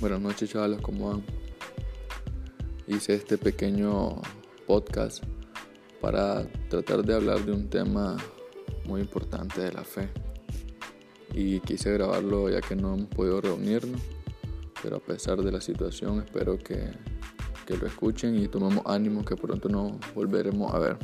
Buenas noches chavales, ¿cómo van? Hice este pequeño podcast para tratar de hablar de un tema muy importante de la fe. Y quise grabarlo ya que no hemos podido reunirnos, pero a pesar de la situación espero que, que lo escuchen y tomemos ánimo que pronto nos volveremos a ver.